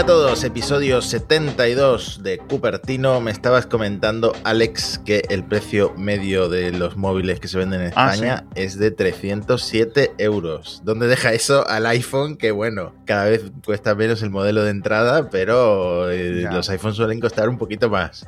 Hola a todos, episodio 72 de Cupertino. Me estabas comentando, Alex, que el precio medio de los móviles que se venden en Ah, España es de 307 euros. ¿Dónde deja eso al iPhone? Que bueno, cada vez cuesta menos el modelo de entrada, pero eh, los iPhones suelen costar un poquito más.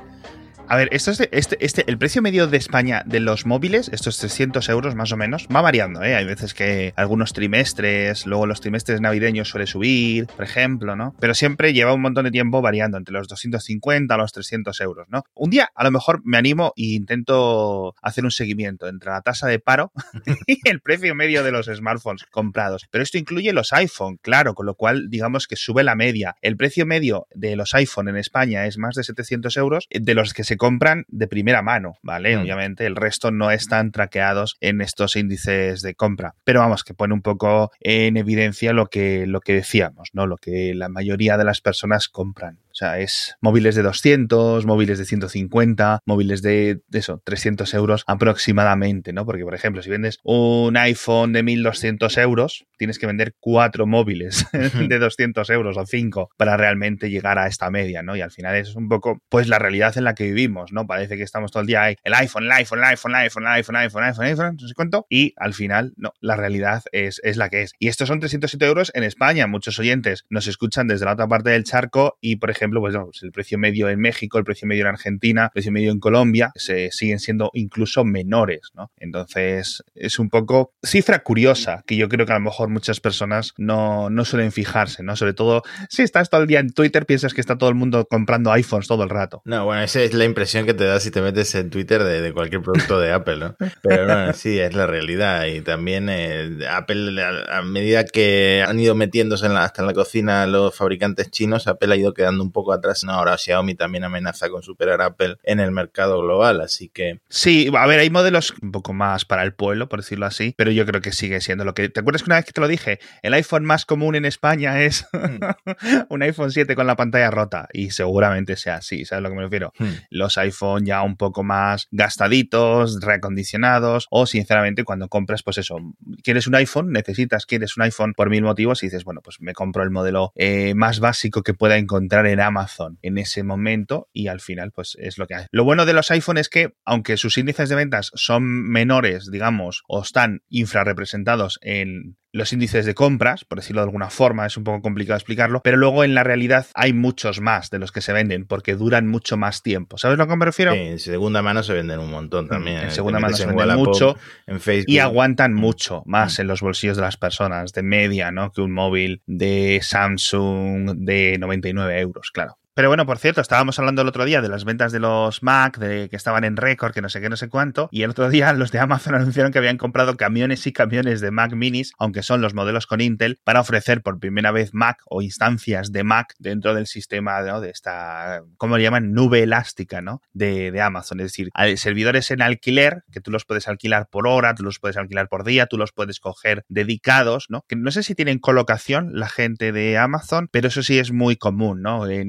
A ver, esto es de- este, este, el precio medio de España de los móviles, estos 300 euros más o menos, va variando, ¿eh? Hay veces que algunos trimestres, luego los trimestres navideños suele subir, por ejemplo, ¿no? Pero siempre lleva un montón de tiempo variando, entre los 250 a los 300 euros, ¿no? Un día a lo mejor me animo e intento hacer un seguimiento entre la tasa de paro y el precio medio de los smartphones comprados. Pero esto incluye los iPhone, claro, con lo cual digamos que sube la media. El precio medio de los iPhone en España es más de 700 euros, de los que se compran de primera mano, ¿vale? Mm. Obviamente el resto no están traqueados en estos índices de compra. Pero vamos, que pone un poco en evidencia lo que, lo que decíamos, ¿no? Lo que la mayoría de las personas compran. Sea, es móviles de 200, móviles de 150, móviles de, de eso, 300 euros aproximadamente, ¿no? Porque, por ejemplo, si vendes un iPhone de 1200 euros, tienes que vender cuatro móviles de 200 euros o cinco para realmente llegar a esta media, ¿no? Y al final es un poco, pues, la realidad en la que vivimos, ¿no? Parece que estamos todo el día ahí, el iPhone, el iPhone, el iPhone, el iPhone, el iPhone, el iPhone, el iPhone, el iPhone, no sé cuánto, y al final, no, la realidad es, es la que es. Y estos son 307 euros en España. Muchos oyentes nos escuchan desde la otra parte del charco y, por ejemplo, pues, no, el precio medio en México, el precio medio en Argentina, el precio medio en Colombia, se siguen siendo incluso menores, ¿no? Entonces, es un poco cifra curiosa que yo creo que a lo mejor muchas personas no, no suelen fijarse, ¿no? Sobre todo, si estás todo el día en Twitter, piensas que está todo el mundo comprando iPhones todo el rato. No, bueno, esa es la impresión que te da si te metes en Twitter de, de cualquier producto de Apple, ¿no? Pero no, sí, es la realidad. Y también eh, Apple, a, a medida que han ido metiéndose en la- hasta en la cocina los fabricantes chinos, Apple ha ido quedando un poco atrás. No, ahora Xiaomi también amenaza con superar a Apple en el mercado global, así que Sí, a ver, hay modelos un poco más para el pueblo, por decirlo así, pero yo creo que sigue siendo lo que... ¿Te acuerdas que una vez que te lo dije? El iPhone más común en España es un iPhone 7 con la pantalla rota y seguramente sea así, ¿sabes a lo que me refiero? hmm, los iPhone ya un poco más gastaditos, reacondicionados, o sinceramente cuando compras, pues eso, quieres un iPhone, necesitas, quieres un iPhone por mil motivos y dices, bueno, pues me compro el modelo eh, más básico que pueda encontrar en Amazon en ese momento y al final, pues es lo que hay. Lo bueno de los iPhone es que, aunque sus índices de ventas son menores, digamos, o están infrarrepresentados en los índices de compras, por decirlo de alguna forma, es un poco complicado explicarlo, pero luego en la realidad hay muchos más de los que se venden porque duran mucho más tiempo. ¿Sabes a lo que me refiero? sí, en segunda mano se venden un montón también. En Eh, segunda te mano se en venden Wallapop, mucho en Facebook. y aguantan mucho Mm. más en los bolsillos de las personas, de media, ¿no? Que un móvil de Samsung de 99 euros, claro. Pero bueno, por cierto, estábamos hablando el otro día de las ventas de los Mac, de que estaban en récord, que no sé qué, no sé cuánto, y el otro día los de Amazon anunciaron que habían comprado camiones y camiones de Mac minis, aunque son los modelos con Intel, para ofrecer por primera vez Mac o instancias de Mac dentro del sistema de esta, ¿cómo le llaman? Nube elástica, ¿no? De, de Amazon. Es decir, servidores en alquiler, que tú los puedes alquilar por hora, tú los puedes alquilar por día, tú los puedes coger dedicados, ¿no? Que no sé si tienen colocación la gente de Amazon, pero eso sí es muy común, ¿no? Eh,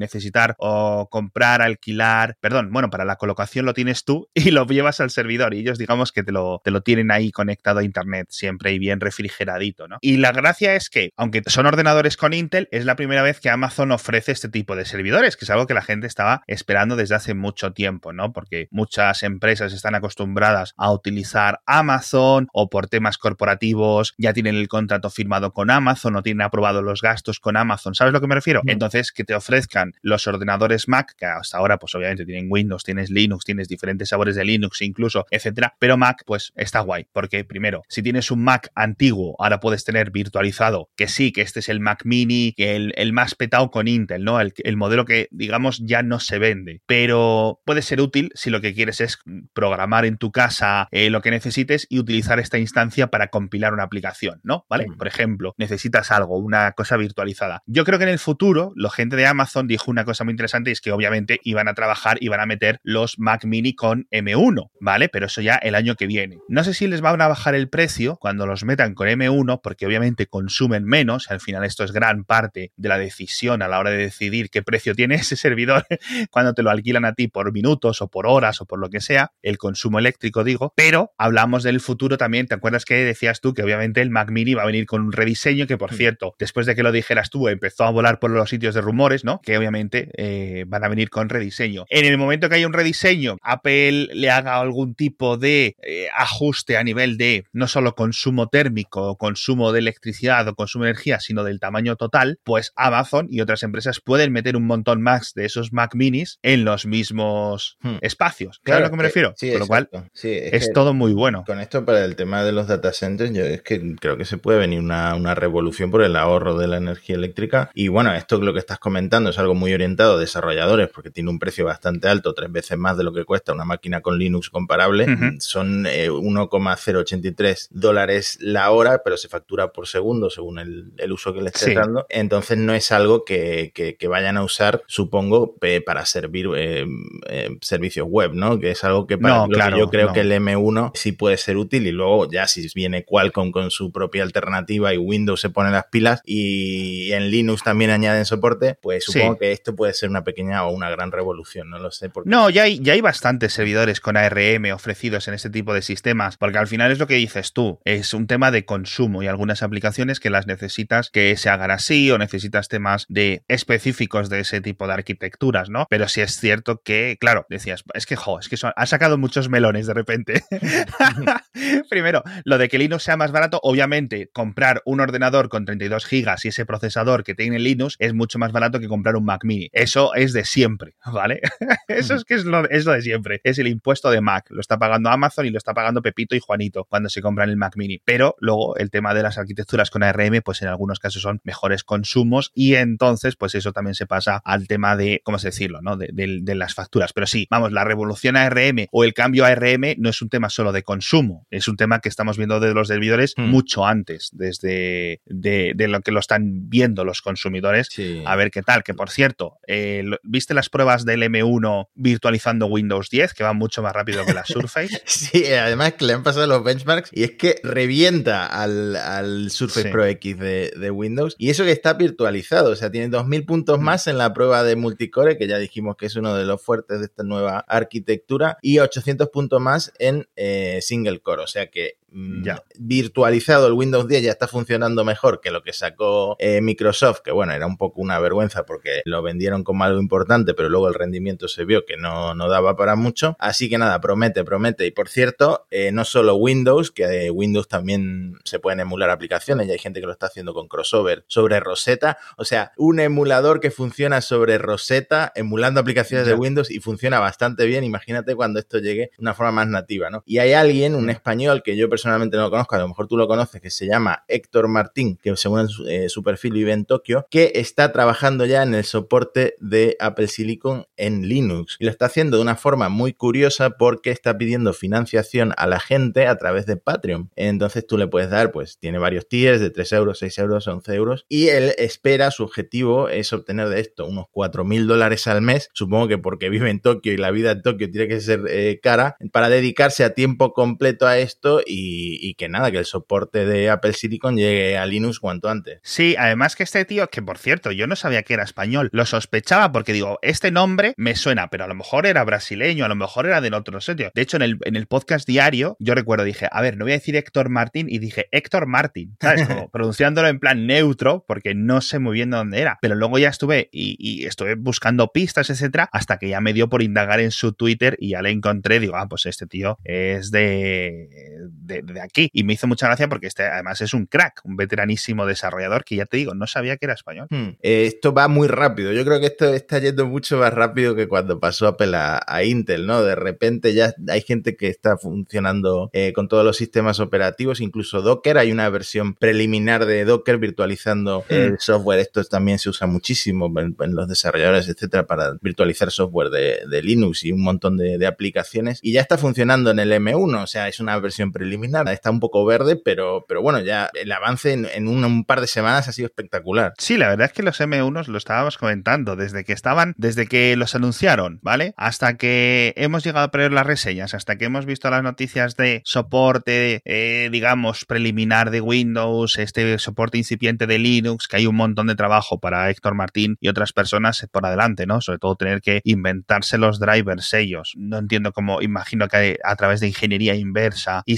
o comprar, alquilar, perdón, bueno, para la colocación lo tienes tú y lo llevas al servidor y ellos digamos que te lo, te lo tienen ahí conectado a internet siempre y bien refrigeradito, ¿no? Y la gracia es que, aunque son ordenadores con Intel, es la primera vez que Amazon ofrece este tipo de servidores, que es algo que la gente estaba esperando desde hace mucho tiempo, ¿no? Porque muchas empresas están acostumbradas a utilizar Amazon o por temas corporativos ya tienen el contrato firmado con Amazon o tienen aprobado los gastos con Amazon, ¿sabes a lo que me refiero? Entonces, que te ofrezcan los ordenadores Mac, que hasta ahora pues obviamente tienen Windows, tienes Linux, tienes diferentes sabores de Linux incluso, etcétera, pero Mac pues está guay, porque primero, si tienes un Mac antiguo, ahora puedes tener virtualizado, que sí, que este es el Mac mini, que el, el más petado con Intel, ¿no? El, el modelo que digamos ya no se vende, pero puede ser útil si lo que quieres es programar en tu casa eh, lo que necesites y utilizar esta instancia para compilar una aplicación, ¿no? ¿Vale? Por ejemplo, necesitas algo, una cosa virtualizada. Yo creo que en el futuro, la gente de Amazon dijo una cosa cosa muy interesante y es que obviamente iban a trabajar y van a meter los Mac Mini con M1, ¿vale? Pero eso ya el año que viene. No sé si les van a bajar el precio cuando los metan con M1, porque obviamente consumen menos, al final esto es gran parte de la decisión a la hora de decidir qué precio tiene ese servidor cuando te lo alquilan a ti por minutos o por horas o por lo que sea, el consumo eléctrico digo, pero hablamos del futuro también, ¿te acuerdas que decías tú que obviamente el Mac Mini va a venir con un rediseño que por cierto, después de que lo dijeras tú, empezó a volar por los sitios de rumores, ¿no? Que obviamente eh, van a venir con rediseño. En el momento que haya un rediseño, Apple le haga algún tipo de eh, ajuste a nivel de no solo consumo térmico, o consumo de electricidad o consumo de energía, sino del tamaño total, pues Amazon y otras empresas pueden meter un montón más de esos Mac minis en los mismos hmm. espacios. ¿Claro a lo que me refiero? Sí, Con lo cual es, todo muy bueno. Con esto, para el tema de los data centers, yo es que creo que se puede venir una, una revolución por el ahorro de la energía eléctrica. Y bueno, esto lo que estás comentando es algo muy orientado a desarrolladores porque tiene un precio bastante alto, tres veces más de lo que cuesta una máquina con Linux comparable. Son 1,083 eh, dólares la hora, pero se factura por segundo según el, uso que le esté dando. Entonces no es algo que, que, vayan a usar, supongo, para servir eh, eh, servicios web, ¿no? Que es algo que para claro, yo creo que el M1 sí puede ser útil y luego ya si viene Qualcomm con su propia alternativa y Windows se pone las pilas y en Linux también añaden soporte, pues supongo que esto puede ser una pequeña o una gran revolución, no lo sé. No, ya hay, ya hay bastantes servidores con ARM ofrecidos en este tipo de sistemas, porque al final es lo que dices tú, es un tema de consumo y algunas aplicaciones que las necesitas que se hagan así o necesitas temas de específicos de ese tipo de arquitecturas, ¿no? Pero sí es cierto que, claro, decías, es que, jo, es que ha sacado muchos melones de repente. Primero, lo de que Linux sea más barato, obviamente, comprar un ordenador con 32 gigas y ese procesador que tiene Linux es mucho más barato que comprar un Mac mini. Eso es de siempre, ¿vale? Eso es que es lo, es lo de siempre. Es el impuesto de Mac. Lo está pagando Amazon y lo está pagando Pepito y Juanito cuando se compran el Mac mini. Pero luego el tema de las arquitecturas con ARM, pues en algunos casos son mejores consumos y entonces, pues eso también se pasa al tema de, ¿cómo se decirlo? ¿no? De, las facturas. Pero sí, vamos, la revolución ARM o el cambio ARM no es un tema solo de consumo, es un tema que estamos viendo de los servidores hmm. mucho antes, desde de, lo que lo están viendo los consumidores. A ver qué tal. Que por cierto, eh, ¿viste las pruebas del M1 virtualizando Windows 10, que va mucho más rápido que la Surface? sí, además que le han pasado los benchmarks y es que revienta al, Surface Pro X de, Windows. Y eso que está virtualizado, o sea, tiene 2000 puntos mm. más en la prueba de multicore, que ya dijimos que es uno de los fuertes de esta nueva arquitectura, y 800 puntos más en eh, single core. O sea que ya. virtualizado el Windows 10 ya está funcionando mejor que lo que sacó eh, Microsoft, que bueno, era un poco una vergüenza porque lo vendieron como algo importante, pero luego el rendimiento se vio que no, no daba para mucho. Así que nada, promete, promete. Y por cierto, eh, no solo Windows, que de Windows también se pueden emular aplicaciones y hay gente que lo está haciendo con crossover sobre Rosetta. O sea, un emulador que funciona sobre Rosetta, emulando aplicaciones de Windows y funciona bastante bien. Imagínate cuando esto llegue de una forma más nativa, ¿no? Y hay alguien, un español que yo personalmente personalmente no lo conozco, a lo mejor tú lo conoces, que se llama Héctor Martín, que según su, eh, su, perfil vive en Tokio, que está trabajando ya en el soporte de Apple Silicon en Linux. Y lo está haciendo de una forma muy curiosa porque está pidiendo financiación a la gente a través de Patreon. Entonces tú le puedes dar, pues tiene varios tiers de 3 euros, 6 euros, 11 euros. Y él espera, su objetivo es obtener de esto unos 4 mil dólares al mes. Supongo que porque vive en Tokio y la vida en Tokio tiene que ser eh, cara, para dedicarse a tiempo completo a esto y y, que nada, que el soporte de Apple Silicon llegue a Linux cuanto antes. Sí, además que este tío, que por cierto, yo no sabía que era español, lo sospechaba porque digo, este nombre me suena, pero a lo mejor era brasileño, a lo mejor era de otro sitio. De hecho, en el, en el podcast diario, yo recuerdo, dije, a ver, no voy a decir Héctor Martín, y dije Héctor Martín, ¿sabes? Como pronunciándolo en plan neutro, porque no sé muy bien dónde era. Pero luego ya estuve y, estuve buscando pistas, etcétera, hasta que ya me dio por indagar en su Twitter y ya le encontré, digo, ah, pues este tío es de, de, de aquí. Y me hizo mucha gracia porque este además es un crack, un veteranísimo desarrollador que ya te digo, no sabía que era español. Hmm. Eh, esto va muy rápido. Yo creo que esto está yendo mucho más rápido que cuando pasó Apple a, Intel, ¿no? De repente ya hay gente que está funcionando eh, con todos los sistemas operativos, incluso Docker. Hay una versión preliminar de Docker virtualizando hmm. el software. Esto también se usa muchísimo en, los desarrolladores, etcétera, para virtualizar software de, Linux y un montón de, de aplicaciones. Y ya está funcionando en el M1, o sea, es una versión preliminar Snap está un poco verde, pero, pero bueno, ya el avance en, un, par de semanas ha sido espectacular. Sí, la verdad es que los M1 lo estábamos comentando desde que estaban, desde que los anunciaron, ¿vale? Hasta que hemos llegado a ver las reseñas, hasta que hemos visto las noticias de soporte, eh, digamos, preliminar de Windows, este soporte incipiente de Linux, que hay un montón de trabajo para Héctor Martín y otras personas por adelante, ¿no? Sobre todo tener que inventarse los drivers ellos. No entiendo cómo, imagino que a través de ingeniería inversa y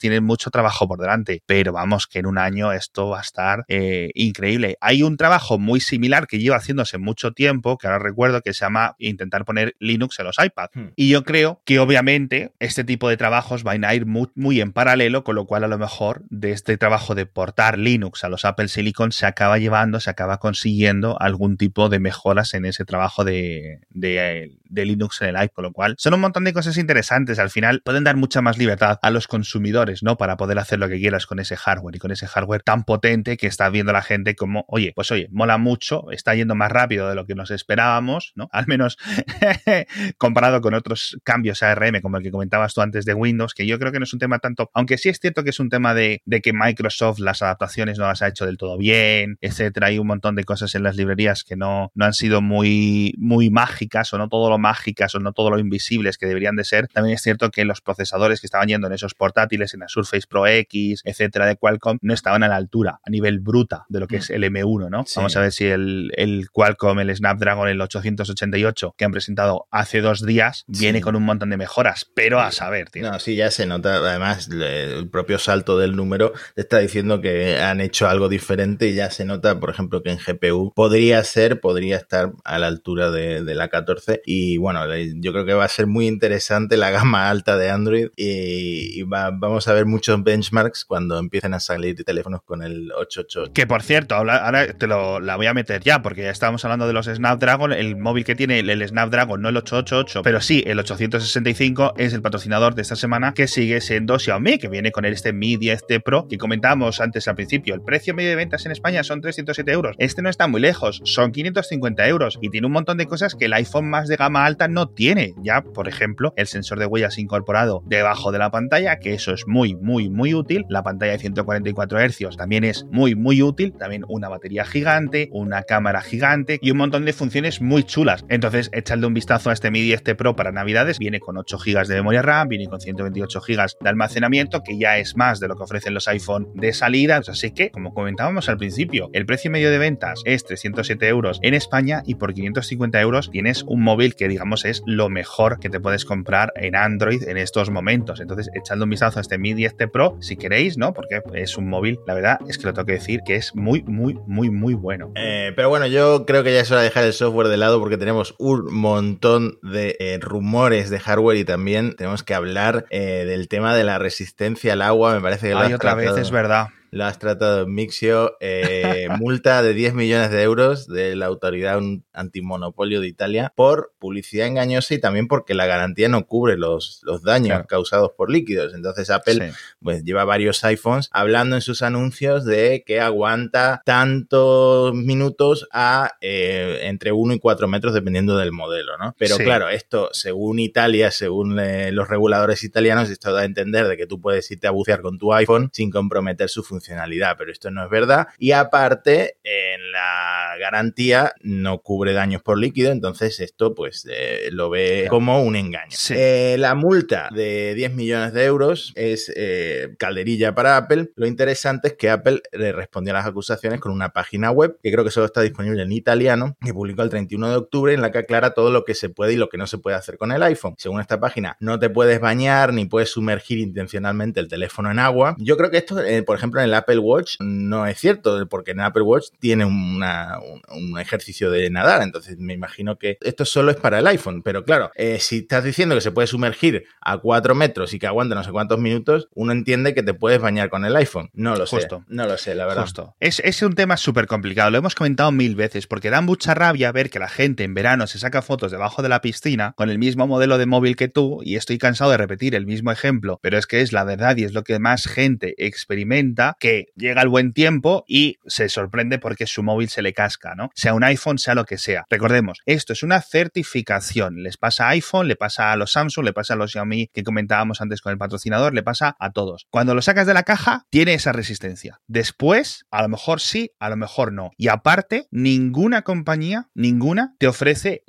tienen mucho trabajo por delante, pero vamos, que en un año esto va a estar eh, increíble. Hay un trabajo muy similar que lleva haciéndose mucho tiempo, que ahora recuerdo que se llama intentar poner Linux en los iPads. Hmm. Y yo creo que obviamente este tipo de trabajos van a ir muy, muy en paralelo, con lo cual a lo mejor de este trabajo de portar Linux a los Apple Silicon se acaba llevando, se acaba consiguiendo algún tipo de mejoras en ese trabajo de, de, de Linux en el iPad, con lo cual son un montón de cosas interesantes. Al final pueden dar mucha más libertad a los consumidores, Para poder hacer lo que quieras con ese hardware y con ese hardware tan potente que está viendo la gente como, oye, pues oye, mola mucho, está yendo más rápido de lo que nos esperábamos, ¿no? Al menos comparado con otros cambios ARM, como el que comentabas tú antes de Windows, que yo creo que no es un tema tanto, aunque sí es cierto que es un tema de, de que Microsoft las adaptaciones no las ha hecho del todo bien, etcétera. Hay un montón de cosas en las librerías que no, no han sido muy, muy mágicas o no todo lo mágicas o no todo lo invisibles que deberían de ser. También es cierto que los procesadores que estaban yendo en esos portátiles, en la Surface Pro X, etcétera, de Qualcomm, no estaban a la altura, a nivel bruta de lo que es el M1, ¿no? Vamos a ver si el, el, Qualcomm, el Snapdragon, el 888 que han presentado hace dos días, viene con un montón de mejoras, pero a saber, tío. No, sí, ya se nota. Además, el propio salto del número te está diciendo que han hecho algo diferente y ya se nota, por ejemplo, que en GPU podría ser, podría estar a la altura de, de la 14 y bueno, yo creo que va a ser muy interesante la gama alta de Android y, vamos a ver muchos benchmarks cuando empiecen a salir teléfonos con el 888. Que por cierto, ahora te lo, la voy a meter ya, porque ya estábamos hablando de los Snapdragon, el móvil que tiene el, Snapdragon, no el 888, pero sí el 865 es el patrocinador de esta semana que sigue siendo Xiaomi, que viene con este Mi 10 Pro que comentábamos antes al principio. El precio medio de ventas en España son 307 euros. Este no está muy lejos, son 550 euros y tiene un montón de cosas que el iPhone más de gama alta no tiene. Ya, por ejemplo, el sensor de huellas incorporado debajo de la pantalla, que eso es muy, muy, muy útil. La pantalla de 144 Hz también es muy, muy útil. También una batería gigante, una cámara gigante y un montón de funciones muy chulas. Entonces, echadle un vistazo a este Mi 10 Pro para Navidades. Viene con 8 GB de memoria RAM, viene con 128 GB de almacenamiento, que ya es más de lo que ofrecen los iPhone de salida. Así que, como comentábamos al principio, el precio medio de ventas es 307 euros en España y por 550 euros tienes un móvil que digamos es lo mejor que te puedes comprar en Android en estos momentos. Entonces, echando un vistazo a este Mi 10 Pro si queréis, ¿no? Porque es un móvil, la verdad es que lo tengo que decir que es muy, muy, muy, muy bueno. Eh, pero bueno, yo creo que ya es hora de dejar el software de lado porque tenemos un montón de eh, rumores de hardware y también tenemos que hablar eh, del tema de la resistencia al agua. Me parece que Ay, otra vez es verdad lo has tratado en Mixio. Eh, multa de 10 millones de euros de la autoridad antimonopolio de Italia por publicidad engañosa y también porque la garantía no cubre los, los daños causados por líquidos. Entonces Apple pues lleva varios iPhones hablando en sus anuncios de que aguanta tantos minutos a eh, entre 1 y 4 metros dependiendo del modelo, ¿no? Pero claro, esto según Italia, según eh, los reguladores italianos, esto da a entender de que tú puedes irte a bucear con tu iPhone sin comprometer su función funcionalidad, pero esto no es verdad. Y aparte, en la garantía no cubre daños por líquido, entonces esto pues eh, lo ve como un engaño. Eh, la multa de 10 millones de euros es eh, calderilla para Apple. Lo interesante es que Apple le respondió a las acusaciones con una página web que creo que solo está disponible en italiano, que publicó el 31 de octubre, en la que aclara todo lo que se puede y lo que no se puede hacer con el iPhone. Según esta página, no te puedes bañar ni puedes sumergir intencionalmente el teléfono en agua. Yo creo que esto, por ejemplo, en el Apple Watch no es cierto, porque en Apple Watch tiene una, un, ejercicio de nadar, entonces me imagino que esto solo es para el iPhone, pero claro, eh, si estás diciendo que se puede sumergir a 4 metros y que aguanta no sé cuántos minutos, uno entiende que te puedes bañar con el iPhone. No lo sé. No lo sé, la verdad. Es, es un tema súper complicado, lo hemos comentado mil veces, porque da mucha rabia ver que la gente en verano se saca fotos debajo de la piscina con el mismo modelo de móvil que tú, y estoy cansado de repetir el mismo ejemplo, pero es que es la verdad y es lo que más gente experimenta que llega el buen tiempo y se sorprende porque su móvil se le, casca, ¿no? Sea un iPhone, sea lo que sea. Recordemos, esto es una certificación. Les pasa a iPhone, le pasa a los Samsung, le pasa a los Xiaomi que comentábamos antes con el patrocinador, le pasa a todos. Cuando lo sacas de la caja, tiene esa resistencia. Después, a lo mejor sí, a lo mejor no. Y aparte, ninguna compañía, ninguna, te ofrece,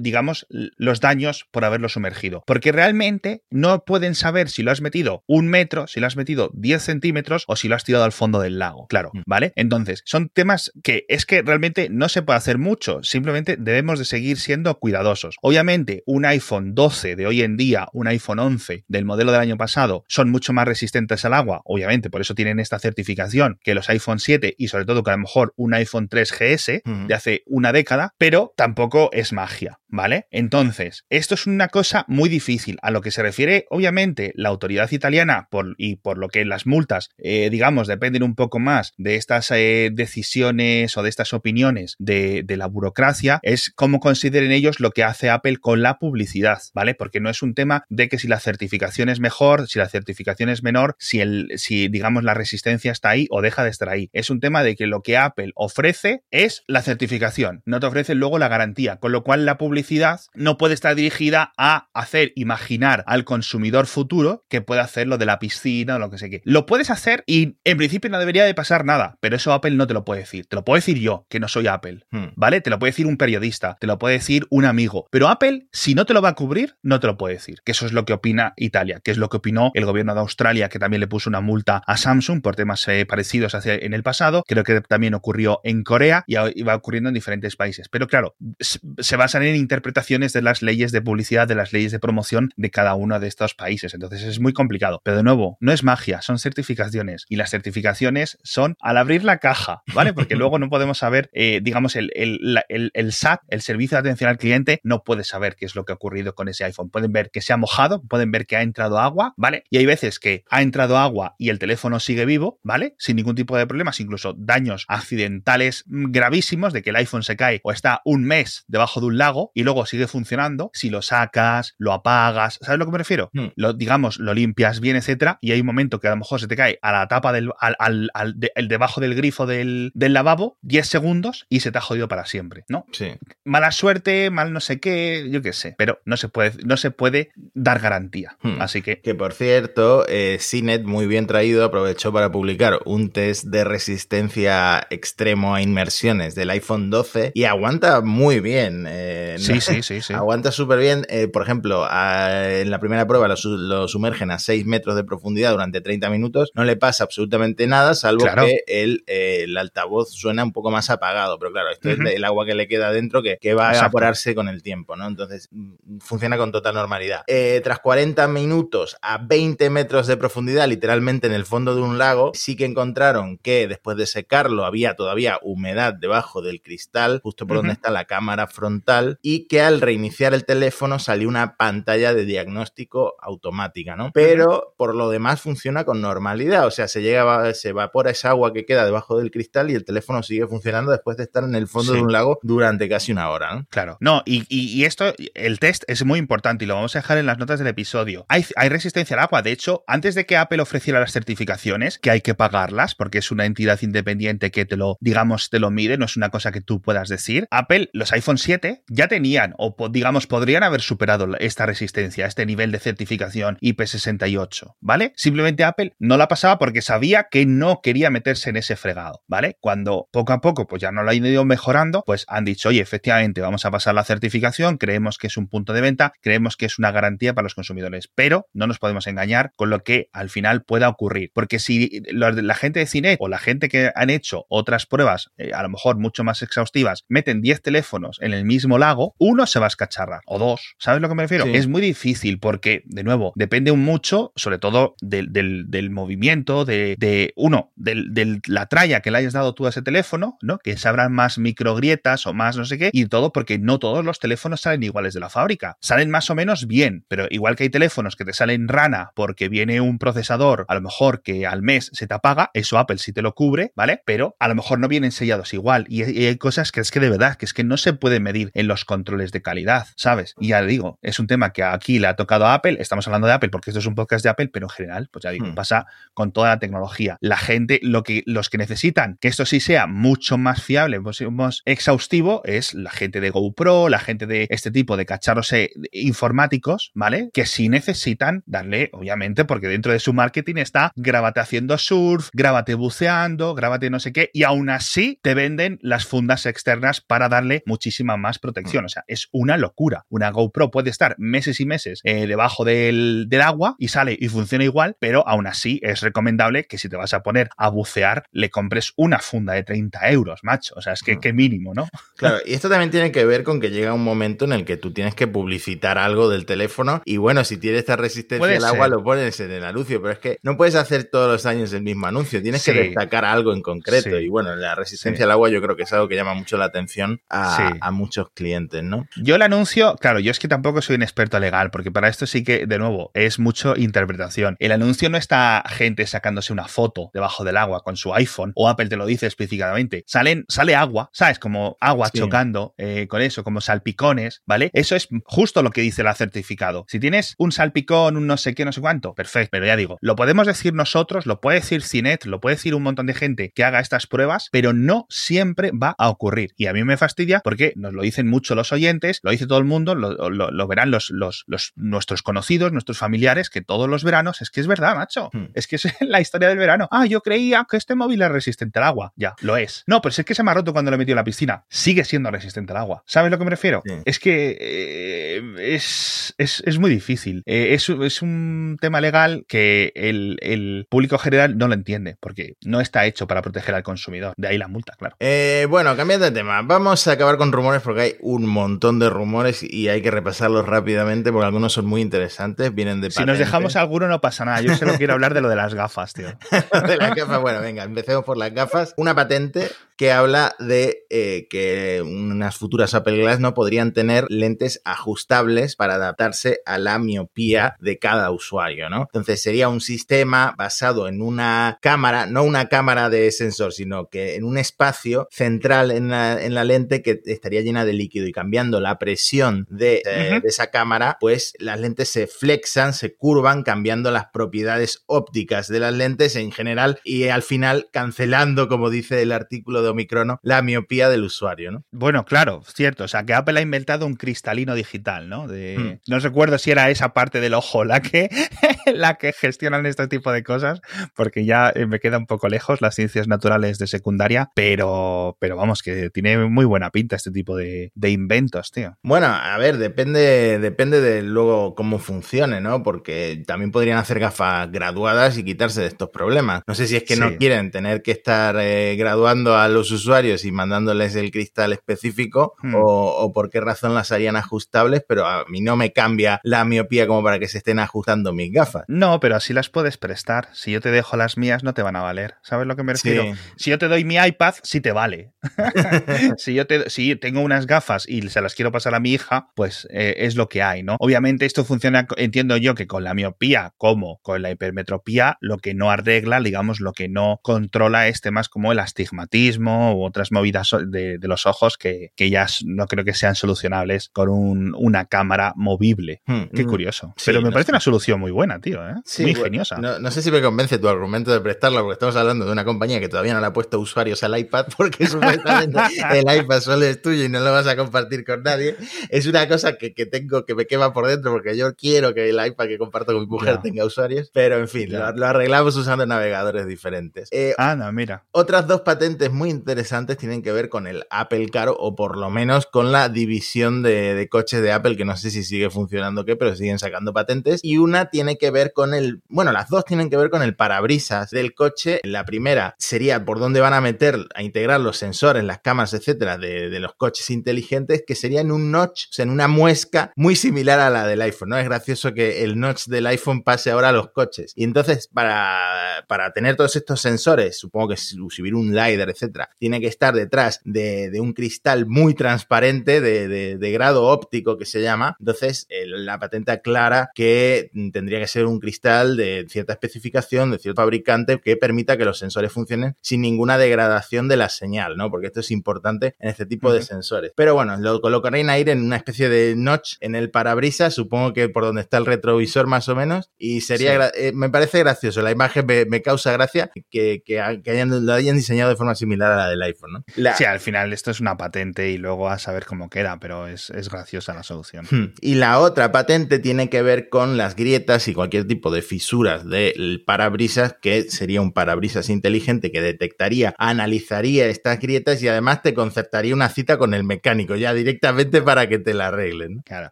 digamos, los daños por haberlo sumergido. Porque realmente no pueden saber si lo has metido un metro, si lo has metido 10 centímetros o si lo has tirado al fondo del lago. Claro, mm. ¿vale? Entonces, son temas que es que realmente no se puede hacer mucho. Simplemente debemos de seguir siendo cuidadosos. Obviamente, un iPhone 12 de hoy en día, un iPhone 11 del modelo del año pasado, son mucho más resistentes al agua. Obviamente, por eso tienen esta certificación que los iPhone 7 y sobre todo que a lo mejor un iPhone 3 GS de hace una década, pero tampoco es magia, ¿vale? Entonces, esto es una cosa muy difícil. A lo que se refiere, obviamente, la autoridad italiana por, y por lo que las multas, eh, digamos, dependen un poco más de estas eh, decisiones o de estas opiniones de, la burocracia, es cómo consideren ellos lo que hace Apple con la publicidad, ¿vale? Porque no es un tema de que si la certificación es mejor, si la certificación es menor, si, el, si digamos la resistencia está ahí o deja de estar ahí. Es un tema de que lo que Apple ofrece es la certificación, no te ofrece luego la garantía, con lo cual la publicidad no puede estar dirigida a hacer imaginar al consumidor futuro que puede hacer lo de la piscina o lo que sé qué. Lo puedes hacer y en principio no debería de pasar nada, pero eso Apple no te lo puede decir. Te lo puedo decir yo, que no soy Apple, hmm. ¿vale? Te lo puede decir un periodista, te lo puede decir un amigo, pero Apple, si no te lo va a cubrir, no te lo puede decir, que eso es lo que opina Italia, que es lo que opinó el gobierno de Australia, que también le puso una multa a Samsung por temas eh, parecidos hacia, en el pasado, creo que también ocurrió en Corea y, va ocurriendo en diferentes países. Pero claro, se basan en interpretaciones de las leyes de publicidad, de las leyes de promoción de cada uno de estos países. Entonces es muy complicado. Pero de nuevo, no es magia, son certificaciones. Y las certificaciones son al abrir la caja, ¿vale? Porque luego no podemos saber, eh, digamos, el, el, SAT, el Servicio de Atención al Cliente, no puede saber qué es lo que ha ocurrido con ese iPhone. Pueden ver que se ha mojado, pueden ver que ha entrado agua, ¿vale? Y hay veces que ha entrado agua y el teléfono sigue vivo, ¿vale? Sin ningún tipo de problemas, incluso daños accidentales gravísimos de que el iPhone se cae o está un mes debajo de un lago y luego sigue funcionando. Si lo sacas, lo apagas, ¿sabes a lo que me refiero? Hmm. Lo, digamos, lo limpias bien, etcétera, y hay un momento que a lo mejor se te cae a la tapa del, al, el debajo del grifo del, del lavabo, 10 segundos y se te ha jodido para siempre, ¿no? Sí. Mala suerte, mal no sé qué, yo qué sé, pero no se puede, no se puede dar garantía. Hmm. Así que. Que por cierto, eh, CNET, muy bien traído, aprovechó para publicar un test de resistencia extremo a inmersiones del iPhone 12 y aguanta muy bien. Eh, sí, sí, sí, sí, Aguanta súper bien. Eh, por ejemplo, en la primera prueba lo, sumergen a 6 metros de profundidad durante 30 minutos. No le pasa absolutamente nada, salvo que el, el, altavoz suena un poco más apagado. Pero claro, esto es el agua que le queda dentro que, que va a evaporarse con el tiempo, ¿no? Entonces mm, funciona con total normalidad. Eh, tras 40 minutos a 20 metros de profundidad, literalmente en el fondo de un lago, sí que encontraron que después de secarlo había todavía humedad debajo del cristal, justo por donde está la cámara frontal, y que al reiniciar el teléfono salió una pantalla de diagnóstico automática, ¿no? Pero por lo demás funciona con normalidad, o sea, se llega, se evapora esa agua que queda debajo del cristal y el teléfono sigue funcionando después de estar en el fondo de un lago durante casi una hora, ¿no? Claro, no, y, y, esto, el test es muy importante y lo vamos a dejar en las notas del episodio. Hay, hay resistencia al agua, de hecho, antes de que Apple ofreciera las certificaciones, que hay que pagarlas porque es una entidad independiente que te lo, digamos, te lo mide, no es una cosa que tú puedas decir. Apple, los iPhone 7 ya tenían, o digamos, podrían haber superado esta resistencia, este nivel de certificación IP68, ¿vale? Simplemente Apple no la pasaba porque sabía que no quería meterse en ese fregado, ¿vale? Cuando poco a poco, pues ya no lo han ido mejorando, pues han dicho, oye, efectivamente, vamos a pasar la certificación, creemos que es un punto de venta, creemos que es una garantía para los consumidores, pero no nos podemos engañar con lo que al final pueda ocurrir, porque si la gente de Cinet o la gente que han hecho otras pruebas, eh, a lo mejor mucho más exhaustivas, meten 10 teléfonos en el mismo lago, uno se va a escacharrar, o dos, ¿sabes lo que me refiero? Es muy difícil porque, de nuevo, depende mucho, sobre todo del, del, movimiento, de, uno, de la tralla que le hayas dado tú a ese teléfono, ¿no? Que se abran más microgrietas o más no sé qué, y todo porque no todos los teléfonos salen iguales de la fábrica. Salen más o menos bien, pero igual que hay teléfonos que te salen rana porque viene un procesador, a lo mejor que al mes se te apaga, eso Apple sí te lo cubre, ¿vale? Pero a lo mejor no vienen sellados igual. Y, hay cosas que es que de verdad, que es que no se puede medir en los controles de calidad, ¿sabes? Y ya digo, es un tema que aquí le ha tocado a Apple, estamos hablando de Apple porque esto es un podcast de Apple, pero en general, pues ya digo, hmm. pasa con toda la tecnología. La gente, lo que, los que necesitan que esto sí sea mucho más fiable, más exhaustivo es la gente de GoPro, la gente de este tipo de cacharros eh, informáticos, ¿vale? Que sí necesitan darle, obviamente, porque dentro de su marketing está grábate haciendo surf, grábate buceando, grábate no sé qué, y aún así te venden las fundas externas para darle muchísima más protección. O sea, es una locura. Una GoPro puede estar meses y meses eh, debajo del, del agua y sale y funciona igual, pero aún así es recomendable que si te vas a poner a bucear, le compres una funda de 30 euros, macho. O sea, es que, qué mínimo, ¿no? Claro, y esto también tiene que ver con que llega un momento en el que tú tienes que publicitar algo del teléfono y bueno, si tiene esta resistencia al agua lo pones en el anuncio, pero es que no puedes hacer todos los años el mismo anuncio, tienes que destacar algo en concreto y bueno, la resistencia al agua yo creo que es algo que llama mucho la atención a, a, muchos clientes, ¿no? Yo el anuncio, claro, yo es que tampoco soy un experto legal, porque para esto sí que, de nuevo, es mucho interpretación. El anuncio no está gente sacándose una foto debajo del agua con su iPhone, o Apple te lo dice específicamente. Salen, sale agua, ¿sabes? Como agua chocando eh, con eso, como salpicones, ¿vale? Eso es justo lo que dice el certificado. Si tienes un salpicón, un no sé qué, no sé cuánto, perfecto. Pero ya digo, lo podemos decir nosotros, lo puede decir Cinet, lo puede decir un montón de gente que haga estas pruebas, pero no siempre va a ocurrir. Y a mí me fastidia porque nos lo dicen mucho los oyentes, lo dice todo el mundo, lo, verán los, los, nuestros conocidos, nuestros familiares, que todos los veranos, es que es verdad, macho. Hmm. Es que es la historia del verano. Ah, yo creía que este móvil es resistente al agua. Ya, lo es. No, pero es que se me ha roto cuando lo he metido en la piscina. Sigue siendo resistente al agua. ¿Sabes a lo que me refiero? Es que eh, es, es, muy difícil. Eh, es, es, un tema legal que el, el, público general no lo entiende, porque no está hecho para proteger al consumidor. De ahí la multa, claro. Eh, bueno, cambiando de tema, vamos a acabar con rumores porque hay un montón de rumores y hay que repasarlos rápidamente porque algunos son muy interesantes, vienen de Si nos dejamos alguno no pasa nada. Yo solo quiero hablar de lo de las gafas, tío. de las gafas, bueno, venga, empecemos por las gafas. Una patente que habla de eh, que unas futuras Apple Glass no podrían tener lentes ajustables para adaptarse a la miopía de cada usuario, ¿no? Entonces sería un sistema basado en una cámara, no una cámara de sensor, sino que en un espacio central en la, lente que estaría llena de líquido y cambiando la presión de, eh, de esa cámara, pues las lentes se flexan, se curvan, cambiando las propiedades ópticas de las lentes en general y al final cancelando, como dice el artículo de la miopía del usuario, ¿no? Bueno, claro, cierto. O sea, que Apple ha inventado un cristalino digital, ¿no? Hmm. No recuerdo si era esa parte del ojo la que, la que gestionan este tipo de cosas, porque ya eh, me queda un poco lejos las ciencias naturales de secundaria, pero, pero vamos, que tiene muy buena pinta este tipo de, inventos, tío. Bueno, a ver, depende, depende de luego cómo funcione, ¿no? Porque también podrían hacer gafas graduadas y quitarse de estos problemas. No sé si es que no quieren tener que estar eh, graduando a los usuarios y mandándoles el cristal específico hmm. o, por qué razón las harían ajustables, pero a mí no me cambia la miopía como para que se estén ajustando mis gafas. No, pero así las puedes prestar. Si yo te dejo las mías, no te van a valer. ¿Sabes lo que me refiero? Si yo te doy mi iPad, sí te vale. si yo te, si tengo unas gafas y se las quiero pasar a mi hija, pues eh, es lo que hay, ¿no? Obviamente esto funciona, entiendo yo, que con la miopía como con la hipermetropía, lo que no arregla, digamos, lo que no controla es temas como el astigmatismo u otras movidas de, los ojos que, ya no creo que sean solucionables con una cámara movible. Hmm. Qué hmm. curioso. Pero me parece una solución muy buena, tío. ¿eh? muy ingeniosa. No, sé si me convence tu argumento de prestarla, porque estamos hablando de una compañía que todavía no le ha puesto usuarios al iPad, porque supuestamente el iPad solo es tuyo y no lo vas a compartir con nadie. Es una cosa que, tengo que me quema por dentro, porque yo quiero que el iPad que comparto con mi mujer tenga usuarios, pero en fin, lo, arreglamos usando navegadores diferentes. Eh, ah, no, mira. Otras dos patentes muy interesantes tienen que ver con el Apple Car o por lo menos con la división de, coches de Apple, que no sé si sigue funcionando o qué, pero siguen sacando patentes. Y una tiene que ver con el, bueno, las dos tienen que ver con el parabrisas del coche. La primera sería por dónde van a meter, a integrar los sensores, las cámaras, etcétera, de, los coches inteligentes, que sería en un notch, o sea, en una muesca muy similar a la del iPhone, ¿no? Es gracioso que el notch del iPhone pase ahora a los coches. Y entonces, para, para tener todos estos sensores, supongo que si hubiera un LiDAR, etcétera, tiene que estar detrás de, un cristal muy transparente de, grado óptico que se llama. Entonces, la patente aclara que tendría que ser un cristal de cierta especificación, de cierto fabricante, que permita que los sensores funcionen sin ninguna degradación de la señal, ¿no? Porque esto es importante en este tipo de sensores. Pero bueno, lo colocarían a ir en una especie de notch en el parabrisas, supongo que por donde está el retrovisor más o menos, y sería, eh, me parece gracioso, la imagen me, causa gracia que, hayan, lo hayan diseñado de forma similar la del iPhone, ¿no? Sí, al final esto es una patente y luego a saber cómo queda, pero es, es graciosa la solución. Hmm. Y la otra patente tiene que ver con las grietas y cualquier tipo de fisuras del parabrisas, que sería un parabrisas inteligente que detectaría, analizaría estas grietas y además te concertaría una cita con el mecánico ya directamente para que te la arreglen. Claro.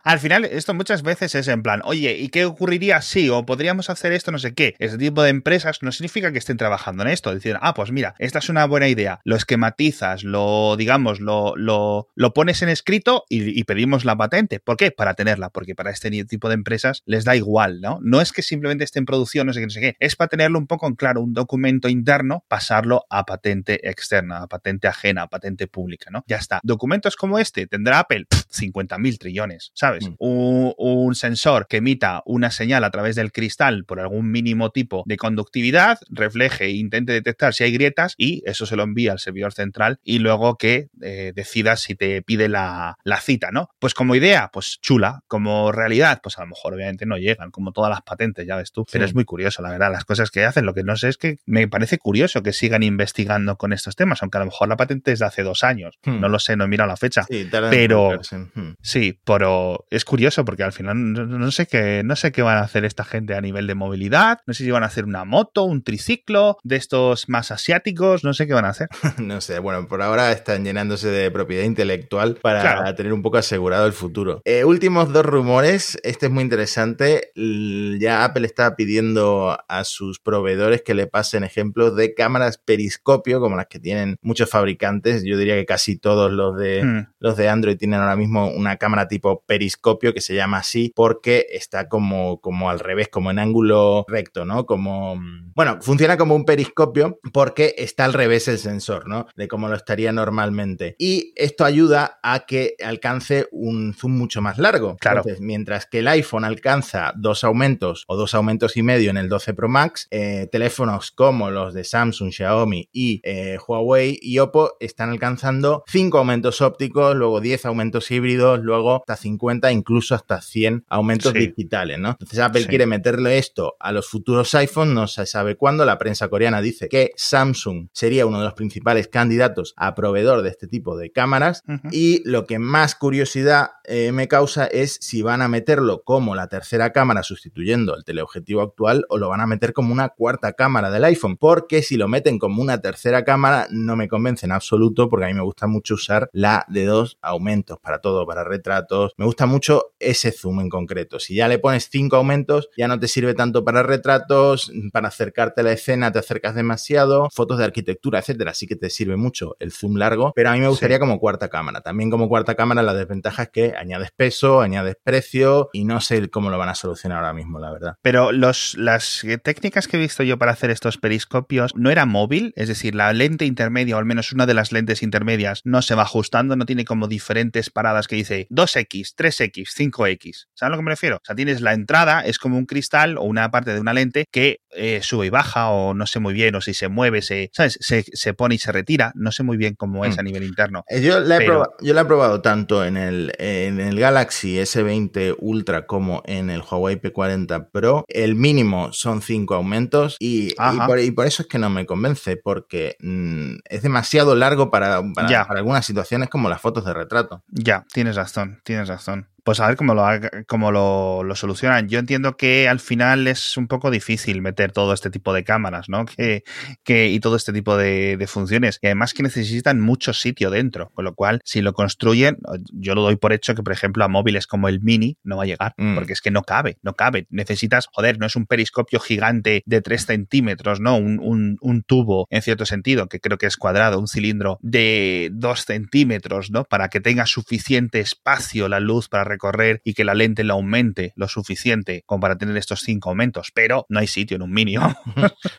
Al final, esto muchas veces es en plan, oye, ¿y qué ocurriría si? O podríamos hacer esto, no sé qué. Este tipo de empresas no significa que estén trabajando en esto. Decir, ah, pues mira, esta es una buena idea. Lo esquematizas, lo, digamos, lo, lo, lo pones en escrito y, y pedimos la patente. ¿Por qué? Para tenerla, porque para este tipo de empresas les da igual, ¿no? No es que simplemente esté en producción, no sé qué, no sé qué. Es para tenerlo un poco en claro, un documento interno, pasarlo a patente externa, a patente ajena, a patente pública, ¿no? Ya está. Documentos como este tendrá Apple 50 mil trillones, ¿sabes? Mm. Un, un, sensor que emita una señal a través del cristal por algún mínimo tipo de conductividad, refleje e intente detectar si hay grietas y eso se lo envía al servidor central y luego que eh, decida si te pide la, la cita, ¿no? Pues como idea, pues chula, como realidad, pues a lo mejor obviamente no llegan, como todas las patentes, ya ves tú, pero es muy curioso, la verdad, las cosas que hacen, lo que no sé es que me parece curioso que sigan investigando con estos temas, aunque a lo mejor la patente es de hace dos años, hmm. no lo sé, no he mirado la fecha, sí, pero hmm. sí, pero es curioso porque al final no, sé qué, no sé qué van a hacer esta gente a nivel de movilidad, no sé si van a hacer una moto, un triciclo de estos más asiáticos, no sé qué van a hacer. no sé, bueno, por ahora están llenándose de propiedad intelectual para tener un poco asegurado el futuro. Eh, últimos dos rumores, este es muy interesante. Ya Apple está pidiendo a sus proveedores que le pasen ejemplos de cámaras periscopio, como las que tienen muchos fabricantes. Yo diría que casi todos los de, hmm. los de Android tienen ahora mismo una cámara tipo periscopio que se llama así porque está como, como al revés, como en ángulo recto, ¿no? Como, bueno, funciona como un periscopio porque está al revés el sensor, ¿no? De cómo lo estaría normalmente. Y esto ayuda a que alcance un zoom mucho más largo. Claro. Entonces, mientras que el iPhone alcanza dos aumentos o dos aumentos y medio en el 12 Pro Max, eh, teléfonos como los de Samsung, Xiaomi y eh, Huawei y Oppo están alcanzando cinco aumentos ópticos, luego 10 aumentos híbridos, luego hasta 50, incluso hasta 100 aumentos digitales, ¿no? Entonces Apple quiere meterle esto a los futuros iPhones, no se sabe cuándo. La prensa coreana dice que Samsung sería uno de los principales candidatos a proveedor de este tipo de cámaras y lo que más curiosidad eh, me causa es si van a meterlo como la tercera cámara sustituyendo el teleobjetivo actual o lo van a meter como una cuarta cámara del iPhone, porque si lo meten como una tercera cámara no me convence en absoluto porque a mí me gusta mucho usar la de dos aumentos para todo, para retratos, me gusta mucho ese zoom en concreto. Si ya le pones cinco aumentos ya no te sirve tanto para retratos, para acercarte a la escena te acercas demasiado, fotos de arquitectura, etcétera, sí que te sirve mucho el zoom largo, pero a mí me gustaría como cuarta cámara. También como cuarta cámara la desventaja es que añades peso, añades precio y no sé cómo lo van a solucionar ahora mismo, la verdad. Pero los, las técnicas que he visto yo para hacer estos periscopios no era móvil, es decir, la lente intermedia o al menos una de las lentes intermedias no se va ajustando, no tiene como diferentes paradas que dice 2X, 3X, 5X. ¿Sabes a lo que me refiero? O sea, tienes la entrada, es como un cristal o una parte de una lente que eh, sube y baja o no sé muy bien, o si se mueve, se, ¿sabes? Se, se pone y se retira, no sé muy bien cómo es a nivel interno. Eh, yo la he, probado, yo la he probado tanto en el, en el Galaxy S20 Ultra como en el Huawei P40 Pro. El mínimo son 5 aumentos y, y, por, eso es que no me convence, porque mm, es demasiado largo para, para algunas situaciones como las fotos de retrato. Ya, tienes razón, tienes razón pues a ver cómo lo, cómo lo, lo, solucionan. Yo entiendo que al final es un poco difícil meter todo este tipo de cámaras, ¿no? Que, que, y todo este tipo de, de, funciones. Y además que necesitan mucho sitio dentro. Con lo cual, si lo construyen, yo lo doy por hecho que, por ejemplo, a móviles como el Mini no va a llegar. Mm. Porque es que no cabe, no cabe. Necesitas, joder, no es un periscopio gigante de 3 centímetros, ¿no? Un, un, un tubo, en cierto sentido, que creo que es cuadrado, un cilindro de 2 centímetros, ¿no? Para que tenga suficiente espacio la luz para recorrer y que la lente la aumente lo suficiente como para tener estos cinco aumentos, pero no hay sitio en un mini. no,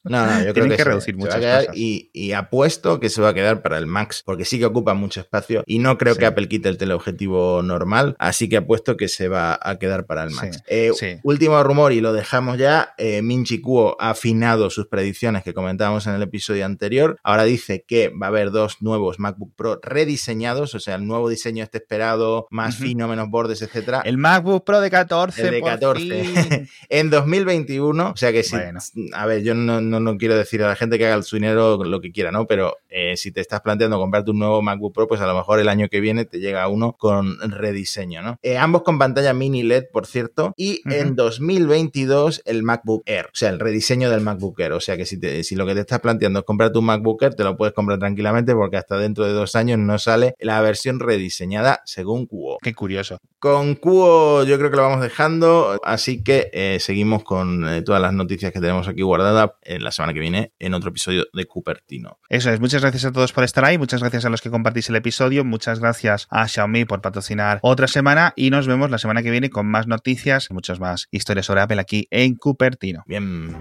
no, yo creo que, que reducir muchas cosas. Y, apuesto que se va a quedar para el Max, porque sí que ocupa mucho espacio y no creo que Apple quite el teleobjetivo normal, así que apuesto que se va a quedar para el Max. Eh, último rumor y lo dejamos ya, eh, Minchi Kuo ha afinado sus predicciones que comentábamos en el episodio anterior, ahora dice que va a haber dos nuevos MacBook Pro rediseñados, o sea, el nuevo diseño este esperado, más fino, menos bordes, etcétera. El MacBook Pro de 14. El de 14. en 2021, o sea que si, a ver, yo no, no, quiero decir a la gente que haga su dinero lo que quiera, ¿no? Pero eh, si te estás planteando comprarte un nuevo MacBook Pro, pues a lo mejor el año que viene te llega uno con rediseño, ¿no? Eh, ambos con pantalla mini LED, por cierto, y en 2022 el MacBook Air, o sea, el rediseño del MacBook Air, o sea que si, si lo que te estás planteando es comprarte un MacBook Air, te lo puedes comprar tranquilamente porque hasta dentro de dos años no sale la versión rediseñada según Cuo. Qué curioso. Con Cuo yo creo que lo vamos dejando, así que eh, seguimos con eh, todas las noticias que tenemos aquí guardadas en la semana que viene en otro episodio de Cupertino. Eso es, muchas gracias a todos por estar ahí, muchas gracias a los que compartís el episodio, muchas gracias a Xiaomi por patrocinar otra semana y nos vemos la semana que viene con más noticias, muchas más historias sobre Apple aquí en Cupertino. Bien.